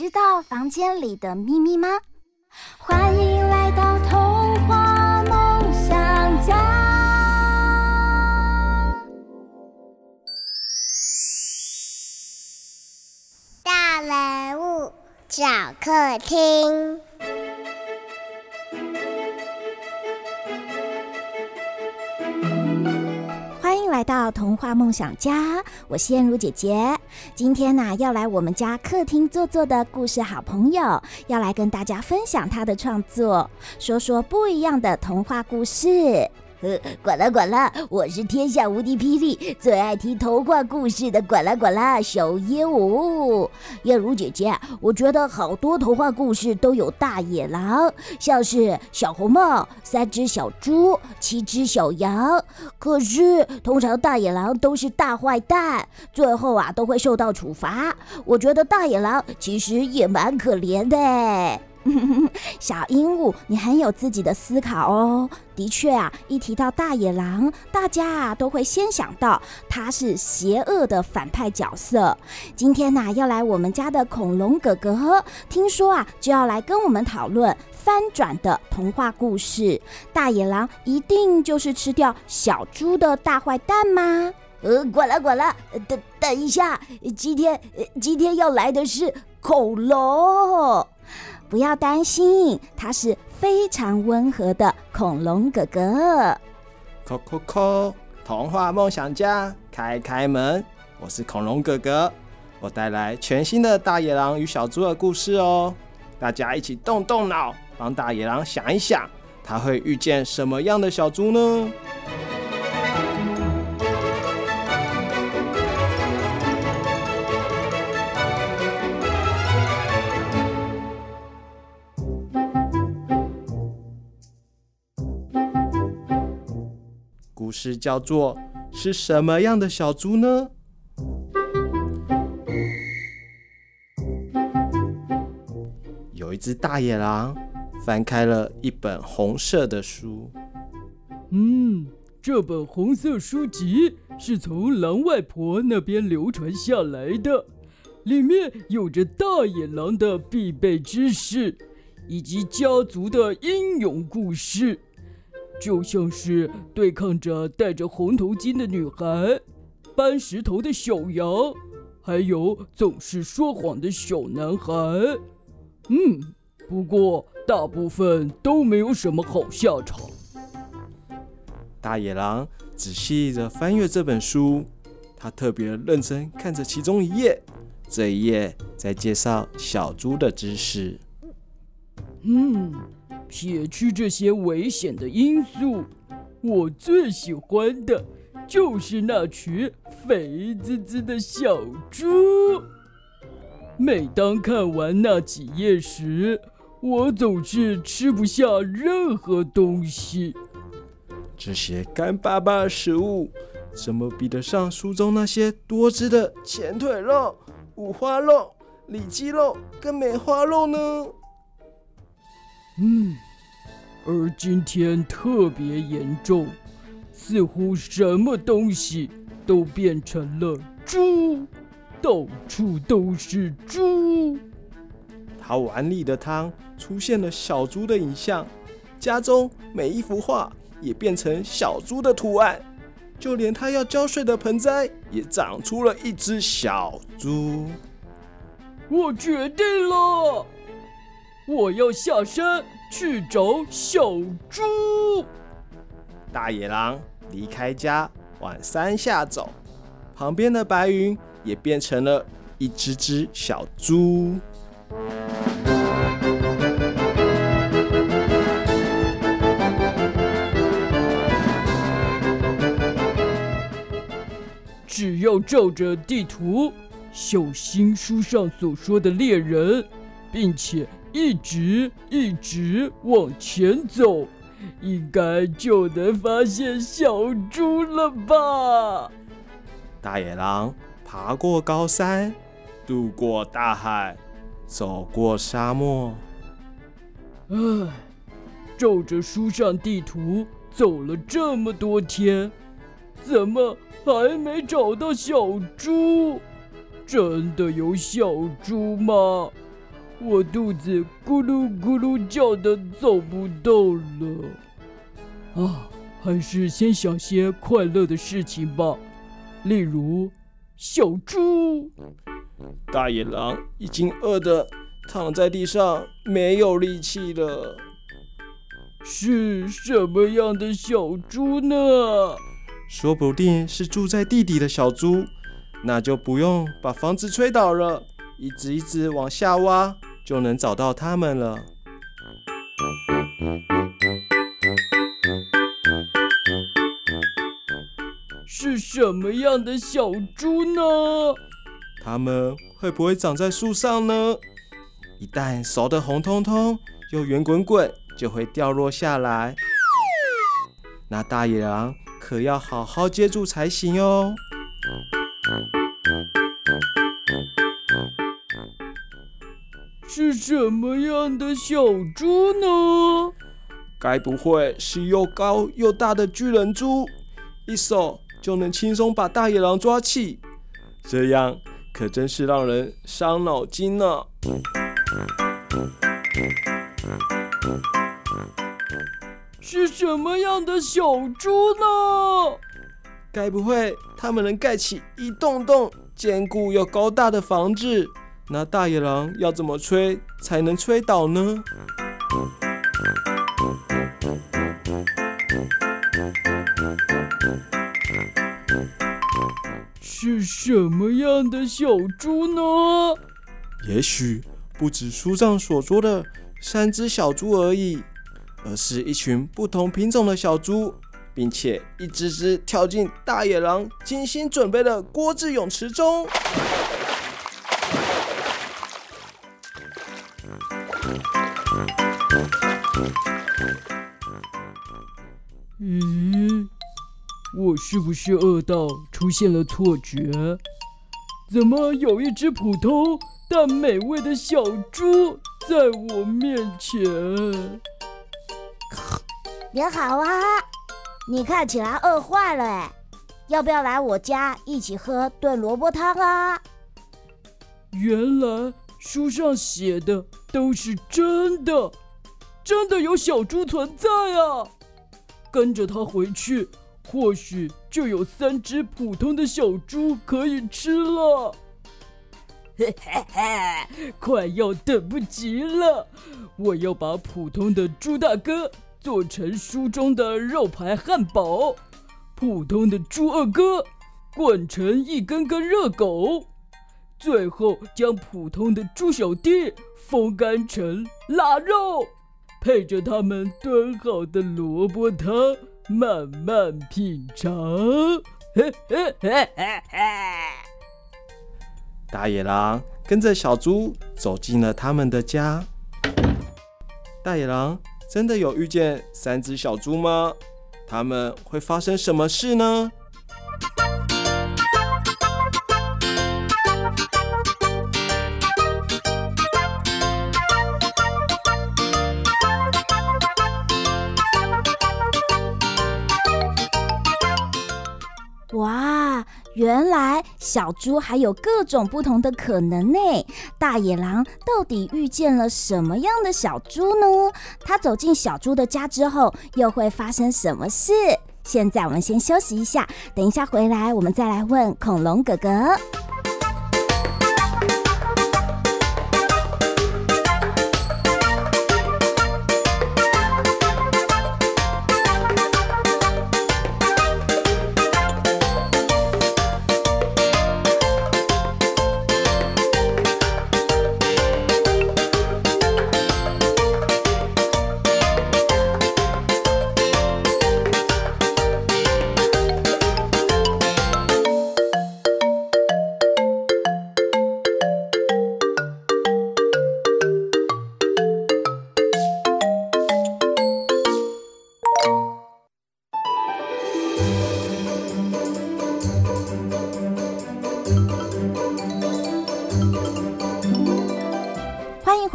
知道房间里的秘密吗？欢迎来到童话梦想家。大人物小客厅。来到童话梦想家，我是燕如姐姐。今天呢、要来我们家客厅坐坐的故事好朋友，要来跟大家分享他的创作，说说不一样的童话故事。呃，管啦管啦，我是天下无敌霹雳，最爱听童话故事的管啦管啦小鹦鹉。燕如姐姐，我觉得好多童话故事都有大野狼，像是小红帽、三只小猪、七只小羊。可是通常大野狼都是大坏蛋，最后啊都会受到处罚。我觉得大野狼其实也蛮可怜的。小鹦鹉，你很有自己的思考哦。的确啊，一提到大野狼，大家啊都会先想到他是邪恶的反派角色。今天呢、啊，要来我们家的恐龙哥哥，听说啊就要来跟我们讨论翻转的童话故事。大野狼一定就是吃掉小猪的大坏蛋吗？呃，管了管了，等等一下，今天今天要来的是恐龙。不要担心，他是非常温和的恐龙哥哥。叩叩叩，童话梦想家，开开门！我是恐龙哥哥，我带来全新的大野狼与小猪的故事哦。大家一起动动脑，帮大野狼想一想，他会遇见什么样的小猪呢？是叫做是什么样的小猪呢？有一只大野狼翻开了一本红色的书。嗯，这本红色书籍是从狼外婆那边流传下来的，里面有着大野狼的必备知识，以及家族的英勇故事。就像是对抗着戴着红头巾的女孩，搬石头的小羊，还有总是说谎的小男孩。嗯，不过大部分都没有什么好下场。大野狼仔细地翻阅这本书，他特别认真看着其中一页，这一页在介绍小猪的知识。嗯。撇去这些危险的因素，我最喜欢的就是那群肥滋滋的小猪。每当看完那几页时，我总是吃不下任何东西。这些干巴巴的食物，怎么比得上书中那些多汁的前腿肉、五花肉、里脊肉跟梅花肉呢？嗯，而今天特别严重，似乎什么东西都变成了猪，到处都是猪。他碗里的汤出现了小猪的影像，家中每一幅画也变成小猪的图案，就连他要浇水的盆栽也长出了一只小猪。我决定了。我要下山去找小猪。大野狼离开家往山下走，旁边的白云也变成了一只只小猪。只要照着地图，小心书上所说的猎人，并且一直一直往前走，应该就能发现小猪了吧？大野狼爬过高山，渡过大海，走过沙漠。唉，照着书上地图走了这么多天，怎么还没找到小猪？真的有小猪吗？我肚子咕噜咕噜叫的走不动了。啊，还是先想些快乐的事情吧，例如小猪。大野狼已经饿得躺在地上，没有力气了。是什么样的小猪呢？说不定是住在地底的小猪，那就不用把房子吹倒了，一直一直往下挖。就能找到它们了。是什么样的小猪呢？它们会不会长在树上呢？一旦熟得红彤彤又圆滚滚，就会掉落下来。那大野狼可要好好接住才行哦。是什么样的小猪呢？该不会是又高又大的巨人猪，一手就能轻松把大野狼抓起？这样可真是让人伤脑筋呢。是什么样的小猪呢？该不会他们能盖起一栋栋坚固又高大的房子？那大野狼要怎么吹才能吹倒呢？是什么样的小猪呢？也许不止书上所说的三只小猪而已，而是一群不同品种的小猪，并且一只只跳进大野狼精心准备的锅子泳池中。咦，我是不是饿到出现了错觉？怎么有一只普通但美味的小猪在我面前？你好啊，你看起来饿坏了哎，要不要来我家一起喝炖萝卜汤啊？原来书上写的都是真的，真的有小猪存在啊！跟着他回去，或许就有三只普通的小猪可以吃了。嘿嘿嘿，快要等不及了！我要把普通的猪大哥做成书中的肉排汉堡，普通的猪二哥灌成一根根热狗，最后将普通的猪小弟风干成腊肉。配着他们炖好的萝卜汤，慢慢品尝。大野狼跟着小猪走进了他们的家。大野狼真的有遇见三只小猪吗？他们会发生什么事呢？原来小猪还有各种不同的可能呢。大野狼到底遇见了什么样的小猪呢？他走进小猪的家之后，又会发生什么事？现在我们先休息一下，等一下回来我们再来问恐龙哥哥。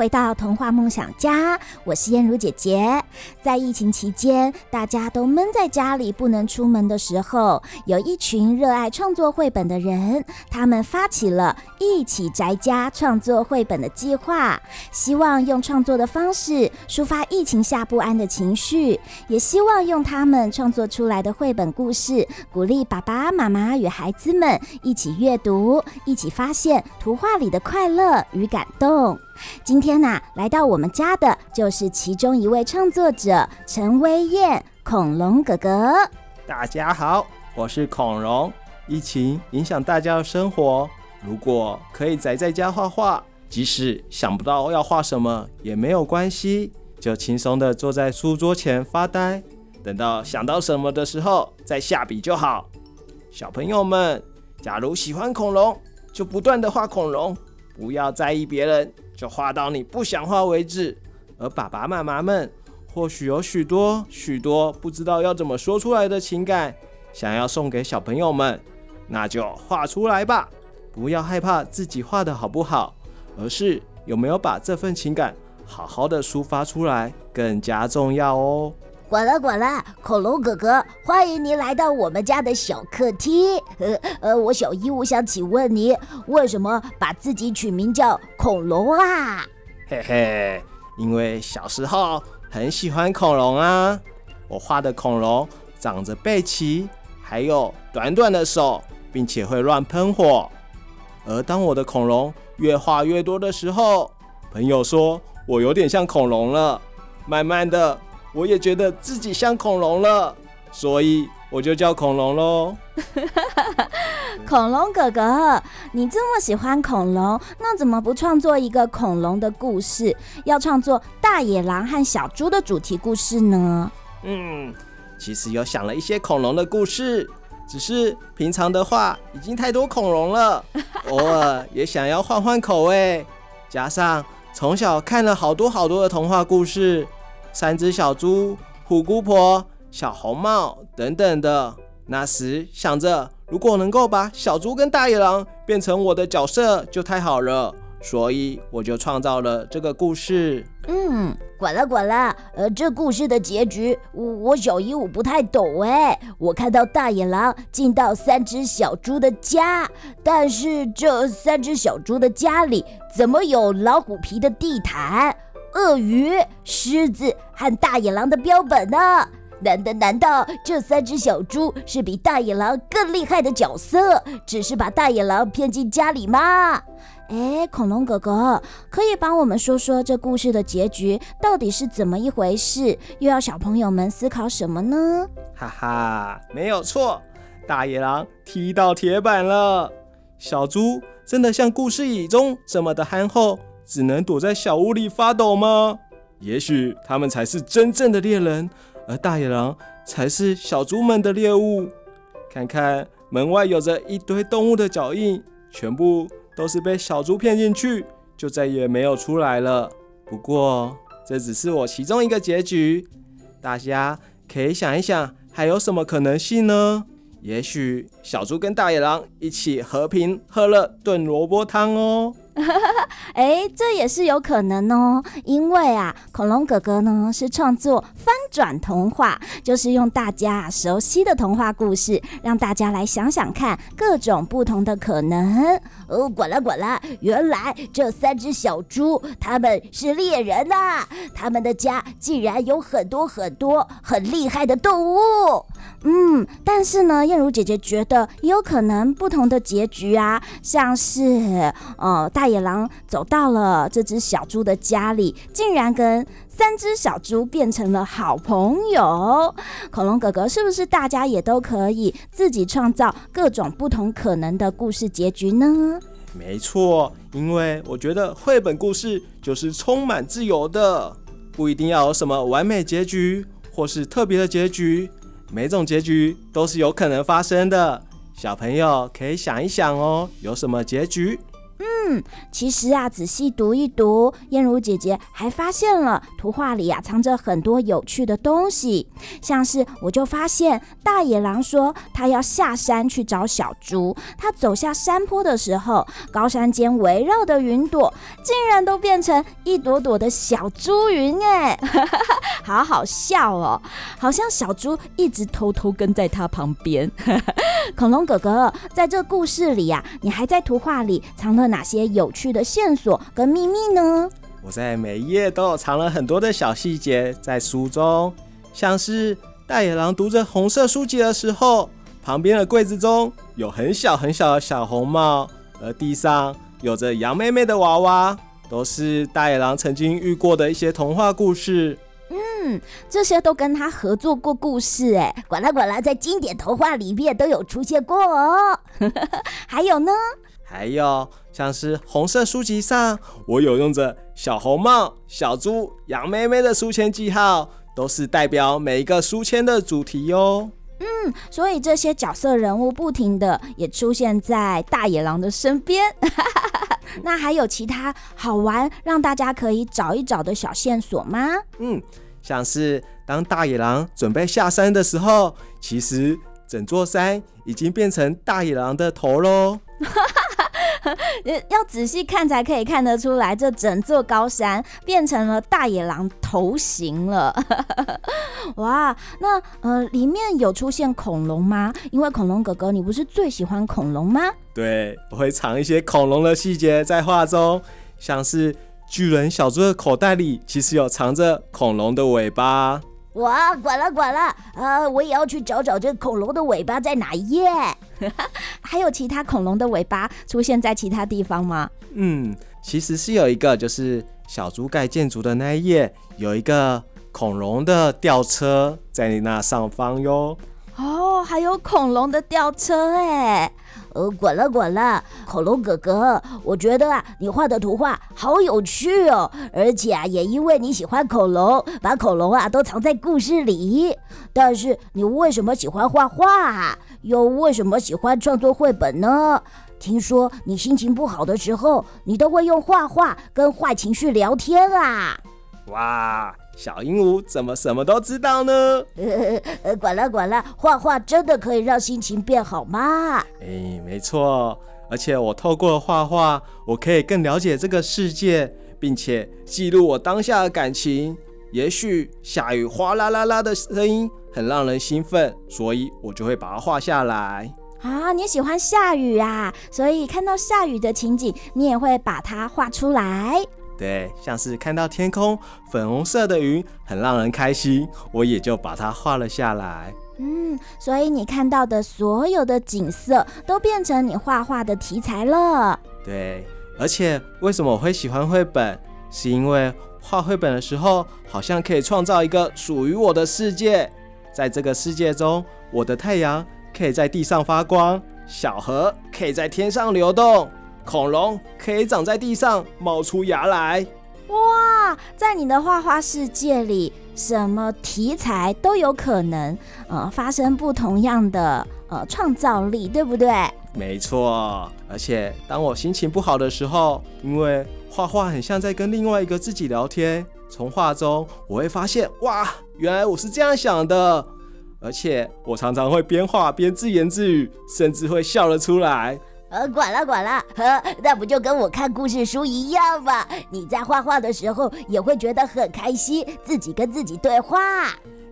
回到童话梦想家，我是燕如姐姐。在疫情期间，大家都闷在家里不能出门的时候，有一群热爱创作绘本的人，他们发起了一起宅家创作绘本的计划，希望用创作的方式抒发疫情下不安的情绪，也希望用他们创作出来的绘本故事，鼓励爸爸妈妈与孩子们一起阅读，一起发现图画里的快乐与感动。今天呢、来到我们家的就是其中一位创作者陈威彦，恐龙哥哥。大家好，我是恐龙。疫情影响大家的生活，如果可以宅在家画画，即使想不到要画什么也没有关系，就轻松地坐在书桌前发呆，等到想到什么的时候再下笔就好。小朋友们，假如喜欢恐龙，就不断地画恐龙，不要在意别人。就画到你不想画为止。而爸爸妈妈们或许有许多许多不知道要怎么说出来的情感，想要送给小朋友们，那就画出来吧。不要害怕自己画的好不好，而是有没有把这份情感好好的抒发出来更加重要哦。呱啦呱啦，恐龙哥哥，欢迎您来到我们家的小客厅。呃呃，我小姨，我想请问你，为什么把自己取名叫恐龙啊？嘿嘿，因为小时候很喜欢恐龙啊。我画的恐龙长着背鳍，还有短短的手，并且会乱喷火。而当我的恐龙越画越多的时候，朋友说我有点像恐龙了。慢慢的。我也觉得自己像恐龙了，所以我就叫恐龙喽。恐龙哥哥，你这么喜欢恐龙，那怎么不创作一个恐龙的故事？要创作大野狼和小猪的主题故事呢？嗯，其实有想了一些恐龙的故事，只是平常的话已经太多恐龙了，偶尔也想要换换口味。加上从小看了好多好多的童话故事。三只小猪、虎姑婆、小红帽等等的，那时想着，如果能够把小猪跟大野狼变成我的角色，就太好了。所以我就创造了这个故事。嗯，管了管了，呃，这故事的结局，我我小鹦鹉不太懂哎。我看到大野狼进到三只小猪的家，但是这三只小猪的家里怎么有老虎皮的地毯？鳄鱼、狮子和大野狼的标本呢？难道难道这三只小猪是比大野狼更厉害的角色？只是把大野狼骗进家里吗？哎，恐龙哥哥，可以帮我们说说这故事的结局到底是怎么一回事？又要小朋友们思考什么呢？哈哈，没有错，大野狼踢到铁板了。小猪真的像故事里中这么的憨厚？只能躲在小屋里发抖吗？也许他们才是真正的猎人，而大野狼才是小猪们的猎物。看看门外有着一堆动物的脚印，全部都是被小猪骗进去，就再也没有出来了。不过这只是我其中一个结局，大家可以想一想，还有什么可能性呢？也许小猪跟大野狼一起和平喝了炖萝卜汤哦。哎，这也是有可能哦，因为啊，恐龙哥哥呢是创作翻转童话，就是用大家熟悉的童话故事，让大家来想想看各种不同的可能。哦，滚了滚了，原来这三只小猪他们是猎人呐、啊，他们的家竟然有很多很多很厉害的动物。嗯，但是呢，燕如姐姐觉得也有可能不同的结局啊，像是呃大。大野狼走到了这只小猪的家里，竟然跟三只小猪变成了好朋友。恐龙哥哥，是不是大家也都可以自己创造各种不同可能的故事结局呢？没错，因为我觉得绘本故事就是充满自由的，不一定要有什么完美结局或是特别的结局，每种结局都是有可能发生的。小朋友可以想一想哦，有什么结局？嗯，其实啊，仔细读一读，燕如姐姐还发现了图画里啊藏着很多有趣的东西，像是我就发现大野狼说他要下山去找小猪，他走下山坡的时候，高山间围绕的云朵竟然都变成一朵朵的小猪云，哎，好好笑哦，好像小猪一直偷偷跟在他旁边。恐龙哥哥，在这故事里呀、你还在图画里藏了哪些有趣的线索跟秘密呢？我在每一页都有藏了很多的小细节在书中，像是大野狼读着红色书籍的时候，旁边的柜子中有很小很小的小红帽，而地上有着羊妹妹的娃娃，都是大野狼曾经遇过的一些童话故事。嗯，这些都跟他合作过故事，哎，管啦管啦，在经典童话里面都有出现过哦。还有呢？还有像是红色书籍上，我有用着小红帽、小猪、羊妹妹的书签记号，都是代表每一个书签的主题哟。嗯，所以这些角色人物不停的也出现在大野狼的身边。那还有其他好玩让大家可以找一找的小线索吗？嗯，像是当大野狼准备下山的时候，其实整座山已经变成大野狼的头喽。要仔细看才可以看得出来，这整座高山变成了大野狼头型了。哇，那呃，里面有出现恐龙吗？因为恐龙哥哥，你不是最喜欢恐龙吗？对，我会藏一些恐龙的细节在画中，像是巨人小猪的口袋里其实有藏着恐龙的尾巴。哇，管了管了，呃，我也要去找找这恐龙的尾巴在哪一页。还有其他恐龙的尾巴出现在其他地方吗？嗯，其实是有一个，就是小猪盖建筑的那一页，有一个恐龙的吊车在你那上方哟。哦，还有恐龙的吊车哎。呃，滚了滚了，恐龙哥哥，我觉得啊，你画的图画好有趣哦，而且啊，也因为你喜欢恐龙，把恐龙啊都藏在故事里。但是你为什么喜欢画画啊？又为什么喜欢创作绘本呢？听说你心情不好的时候，你都会用画画跟坏情绪聊天啊。哇！小鹦鹉怎么什么都知道呢？管了管了，画画真的可以让心情变好吗？哎，没错，而且我透过画画，我可以更了解这个世界，并且记录我当下的感情。也许下雨哗啦啦啦的声音很让人兴奋，所以我就会把它画下来。啊，你喜欢下雨啊？所以看到下雨的情景，你也会把它画出来。对，像是看到天空粉红色的云很让人开心，我也就把它画了下来。嗯，所以你看到的所有的景色都变成你画画的题材了。对，而且为什么我会喜欢绘本？是因为画绘本的时候，好像可以创造一个属于我的世界。在这个世界中，我的太阳可以在地上发光，小河可以在天上流动。恐龙可以长在地上冒出芽来。哇，在你的画画世界里，什么题材都有可能，呃，发生不同样的呃创造力，对不对？没错，而且当我心情不好的时候，因为画画很像在跟另外一个自己聊天，从画中我会发现，哇，原来我是这样想的，而且我常常会边画边自言自语，甚至会笑了出来。呃，管了管了，呵，那不就跟我看故事书一样吗？你在画画的时候也会觉得很开心，自己跟自己对话。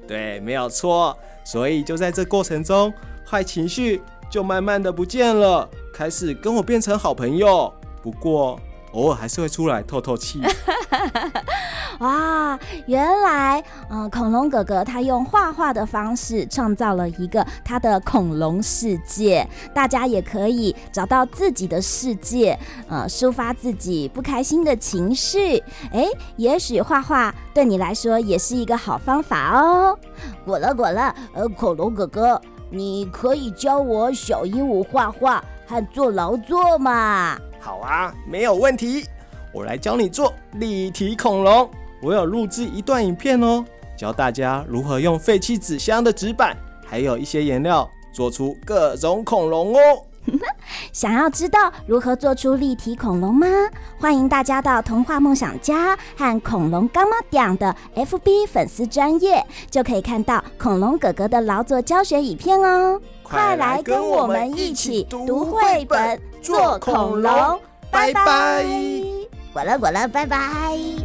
对，没有错。所以就在这过程中，坏情绪就慢慢的不见了，开始跟我变成好朋友。不过偶尔还是会出来透透气。哇，原来，嗯、恐龙哥哥他用画画的方式创造了一个他的恐龙世界，大家也可以找到自己的世界，呃，抒发自己不开心的情绪。哎，也许画画对你来说也是一个好方法哦。滚了滚了，呃，恐龙哥哥，你可以教我小鹦鹉画画和做劳作吗？好啊，没有问题，我来教你做立体恐龙。我有录制一段影片哦，教大家如何用废弃纸箱的纸板，还有一些颜料，做出各种恐龙哦。想要知道如何做出立体恐龙吗？欢迎大家到童话梦想家和恐龙干妈讲的 FB 粉丝专页，就可以看到恐龙哥哥的劳作教学影片哦。快来跟我们一起读绘本做恐龙，拜拜！滚了滚了，拜拜。